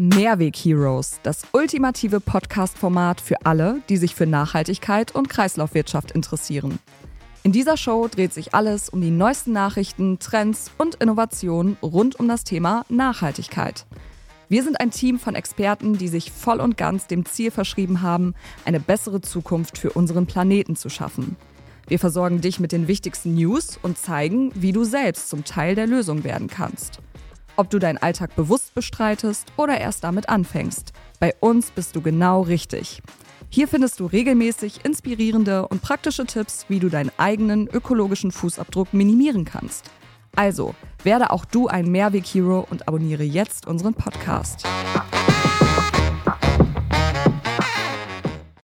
Mehrweg Heroes, das ultimative Podcast-Format für alle, die sich für Nachhaltigkeit und Kreislaufwirtschaft interessieren. In dieser Show dreht sich alles um die neuesten Nachrichten, Trends und Innovationen rund um das Thema Nachhaltigkeit. Wir sind ein Team von Experten, die sich voll und ganz dem Ziel verschrieben haben, eine bessere Zukunft für unseren Planeten zu schaffen. Wir versorgen dich mit den wichtigsten News und zeigen, wie du selbst zum Teil der Lösung werden kannst. Ob du deinen Alltag bewusst bestreitest oder erst damit anfängst, bei uns bist du genau richtig. Hier findest du regelmäßig inspirierende und praktische Tipps, wie du deinen eigenen ökologischen Fußabdruck minimieren kannst. Also, werde auch du ein Mehrweg-Hero und abonniere jetzt unseren Podcast.